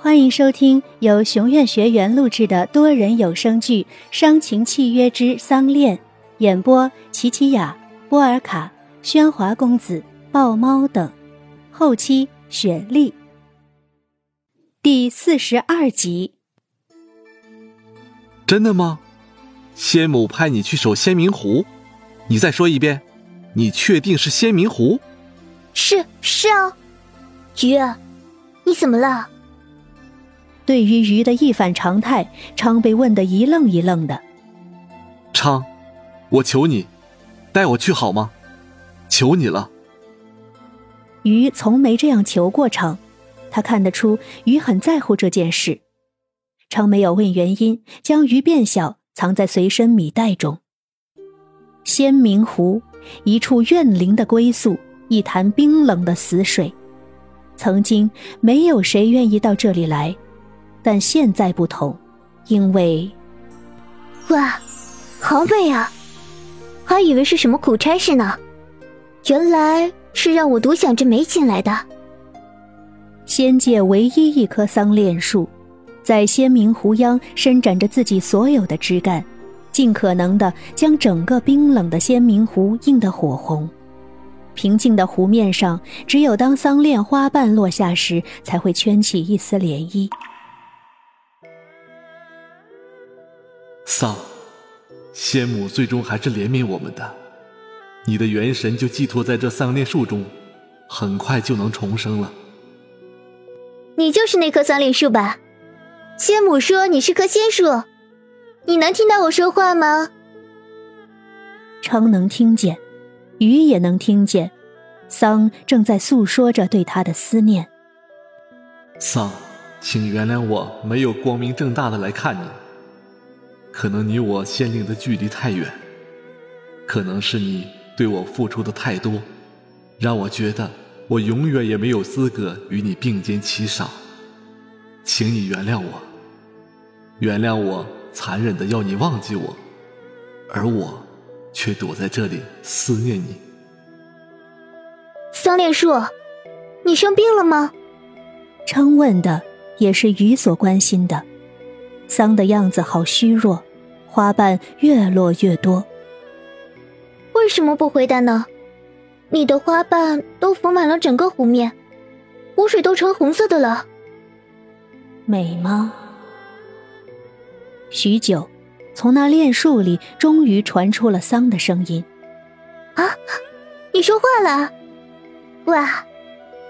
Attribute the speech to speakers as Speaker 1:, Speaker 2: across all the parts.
Speaker 1: 欢迎收听由熊院学员录制的多人有声剧《伤情契约之丧恋》，演播：琪琪雅、波尔卡、喧哗公子、豹猫等，后期雪莉。第四十二集。
Speaker 2: 真的吗？仙母派你去守仙明湖？你再说一遍，你确定是仙明湖？
Speaker 3: 是是啊，鱼儿，你怎么了？
Speaker 1: 对于鱼的一反常态，昌被问得一愣一愣的。
Speaker 2: 昌，我求你，带我去好吗？求你了。
Speaker 1: 鱼从没这样求过昌，他看得出鱼很在乎这件事。昌没有问原因，将鱼变小，藏在随身米袋中。仙明湖，一处怨灵的归宿，一潭冰冷的死水。曾经没有谁愿意到这里来。但现在不同，因为，
Speaker 3: 哇，好美啊！还以为是什么苦差事呢，原来是让我独享这美景来的。
Speaker 1: 仙界唯一一棵桑恋树，在仙明湖央伸展着自己所有的枝干，尽可能的将整个冰冷的仙明湖映得火红。平静的湖面上，只有当桑恋花瓣落下时，才会圈起一丝涟漪。
Speaker 2: 丧，仙母最终还是怜悯我们的，你的元神就寄托在这桑恋树中，很快就能重生了。
Speaker 3: 你就是那棵桑恋树吧？仙母说你是棵仙树，你能听到我说话吗？
Speaker 1: 昌能听见，雨也能听见，桑正在诉说着对他的思念。
Speaker 2: 桑，请原谅我没有光明正大的来看你。可能你我仙灵的距离太远，可能是你对我付出的太多，让我觉得我永远也没有资格与你并肩齐赏。请你原谅我，原谅我残忍的要你忘记我，而我却躲在这里思念你。
Speaker 3: 桑恋树，你生病了吗？
Speaker 1: 称问的也是鱼所关心的，桑的样子好虚弱。花瓣越落越多。
Speaker 3: 为什么不回答呢？你的花瓣都浮满了整个湖面，湖水都成红色的了。
Speaker 1: 美吗？许久，从那恋树里终于传出了桑的声音：“
Speaker 3: 啊，你说话了！哇，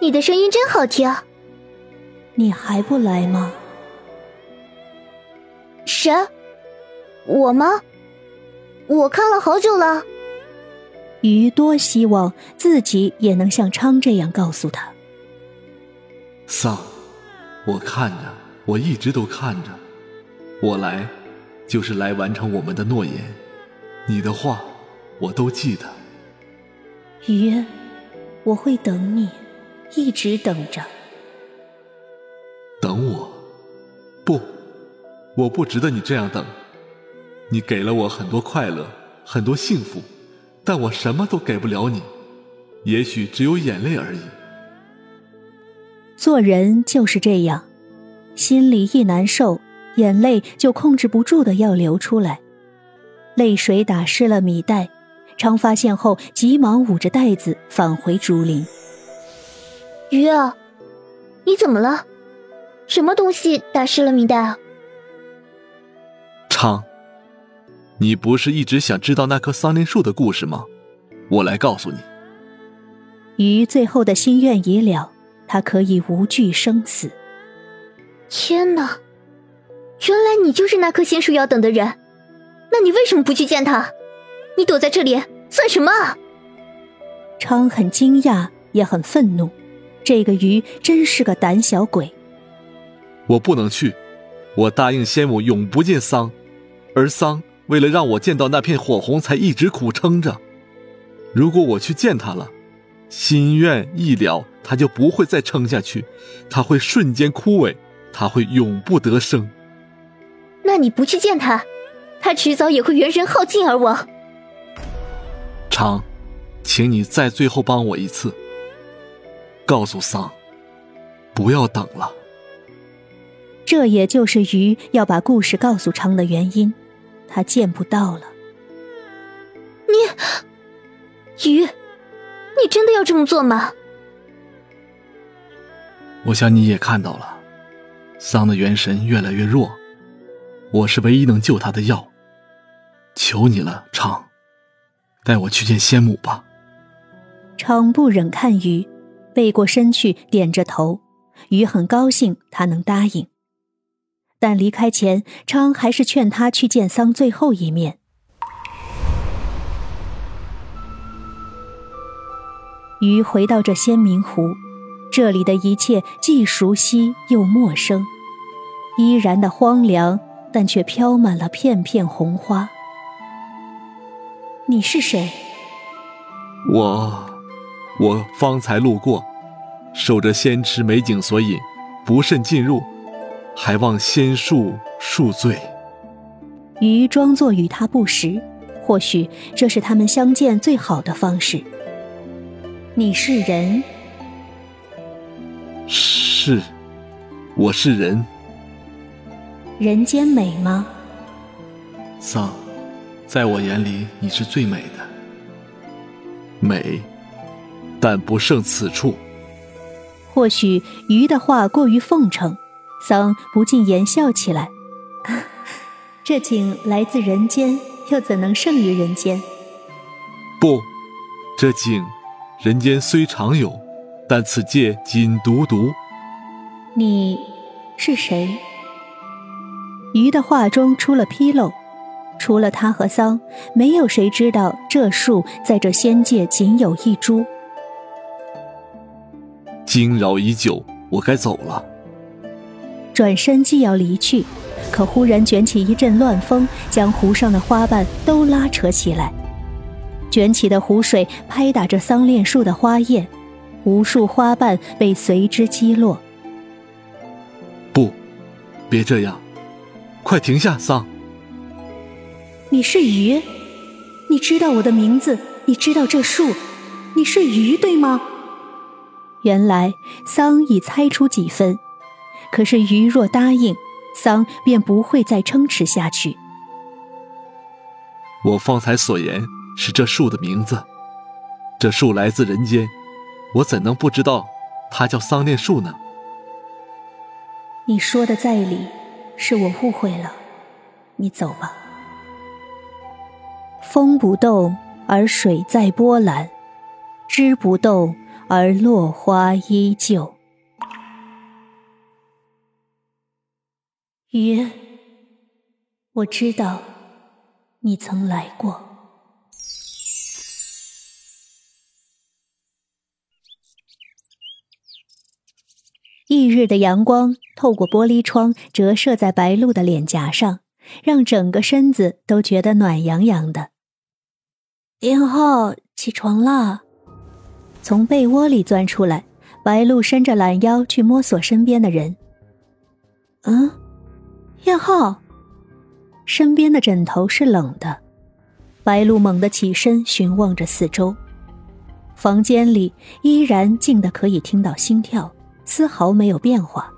Speaker 3: 你的声音真好听。
Speaker 1: 你还不来吗？”
Speaker 3: 谁？我吗？我看了好久了。
Speaker 1: 鱼多希望自己也能像昌这样告诉他。
Speaker 2: 桑，我看着，我一直都看着。我来，就是来完成我们的诺言。你的话，我都记得。
Speaker 1: 鱼，我会等你，一直等着。
Speaker 2: 我不值得你这样等。你给了我很多快乐，很多幸福，但我什么都给不了你，也许只有眼泪而已。
Speaker 1: 做人就是这样，心里一难受，眼泪就控制不住的要流出来，泪水打湿了米袋。常发现后，急忙捂着袋子返回竹林。
Speaker 3: 鱼儿，你怎么了？什么东西打湿了米袋啊？
Speaker 2: 昌。你不是一直想知道那棵桑林树的故事吗？我来告诉你。
Speaker 1: 鱼最后的心愿已了，他可以无惧生死。
Speaker 3: 天哪，原来你就是那棵仙树要等的人，那你为什么不去见他？你躲在这里算什么？
Speaker 1: 昌很惊讶，也很愤怒，这个鱼真是个胆小鬼。
Speaker 2: 我不能去，我答应仙母永不见桑，而桑。为了让我见到那片火红，才一直苦撑着。如果我去见他了，心愿一了，他就不会再撑下去，他会瞬间枯萎，他会永不得生。
Speaker 3: 那你不去见他，他迟早也会元神耗尽而亡。
Speaker 2: 长，请你再最后帮我一次，告诉桑，不要等了。
Speaker 1: 这也就是鱼要把故事告诉昌的原因，他见不到了。
Speaker 3: 你，鱼，你真的要这么做吗？
Speaker 2: 我想你也看到了，桑的元神越来越弱，我是唯一能救他的药。求你了，昌，带我去见仙母吧。
Speaker 1: 昌不忍看鱼，背过身去，点着头。鱼很高兴他能答应，但离开前，昌还是劝他去见桑最后一面。鱼回到这仙明湖，这里的一切既熟悉又陌生，依然的荒凉，但却飘满了片片红花。你是谁？
Speaker 2: 我，我方才路过，受着仙池美景所引，不慎进入，还望仙恕恕罪。
Speaker 1: 鱼装作与他不识，或许这是他们相见最好的方式。你是人？
Speaker 2: 是，我是人。
Speaker 1: 人间美吗？
Speaker 2: 桑，在我眼里你是最美的。美，但不胜此处。
Speaker 1: 或许鱼的话过于奉承，桑不禁言笑起来。这景来自人间，又怎能胜于人间？
Speaker 2: 不，这景。人间虽常有，但此界仅独独。
Speaker 1: 你是谁？鱼的话中出了纰漏，除了他和桑，没有谁知道这树在这仙界仅有一株。
Speaker 2: 惊扰已久，我该走了。
Speaker 1: 转身既要离去，可忽然卷起一阵乱风，将湖上的花瓣都拉扯起来。卷起的湖水拍打着桑恋树的花叶，无数花瓣被随之击落。
Speaker 2: 不，别这样，快停下，桑！
Speaker 1: 你是鱼，你知道我的名字，你知道这树，你是鱼对吗？原来桑已猜出几分，可是鱼若答应，桑便不会再撑持下去。
Speaker 2: 我方才所言。是这树的名字，这树来自人间，我怎能不知道它叫桑念树呢？
Speaker 1: 你说的在理，是我误会了，你走吧。风不动而水在波澜，枝不动而落花依旧。鱼，我知道，你曾来过。翌日的阳光透过玻璃窗折射在白露的脸颊上，让整个身子都觉得暖洋洋的。林浩，起床了，从被窝里钻出来，白露伸着懒腰去摸索身边的人。嗯，燕浩，身边的枕头是冷的。白露猛地起身，寻望着四周，房间里依然静得可以听到心跳。丝毫没有变化，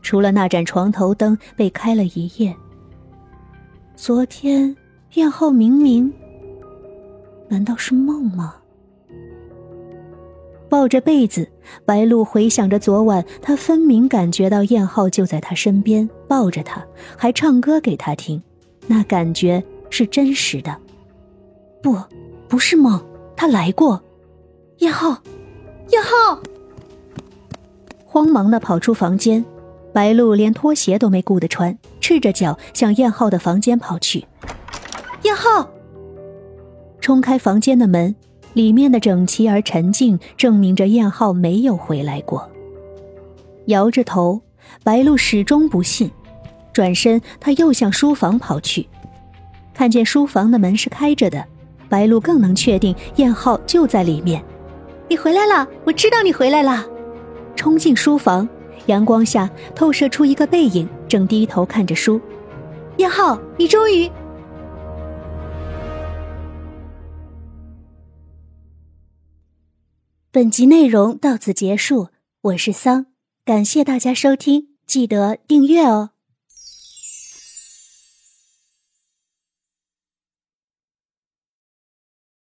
Speaker 1: 除了那盏床头灯被开了一夜。昨天燕浩明明，难道是梦吗？抱着被子，白露回想着昨晚，她分明感觉到燕浩就在她身边，抱着她，还唱歌给她听，那感觉是真实的。不，不是梦，他来过。燕浩，燕浩。慌忙的跑出房间，白露连拖鞋都没顾得穿，赤着脚向燕浩的房间跑去。燕浩冲开房间的门，里面的整齐而沉静，证明着燕浩没有回来过。摇着头，白露始终不信，转身，他又向书房跑去，看见书房的门是开着的，白露更能确定燕浩就在里面。你回来了，我知道你回来了。冲进书房，阳光下透射出一个背影，正低头看着书。燕浩，你终于……本集内容到此结束，我是桑，感谢大家收听。记得订阅哦。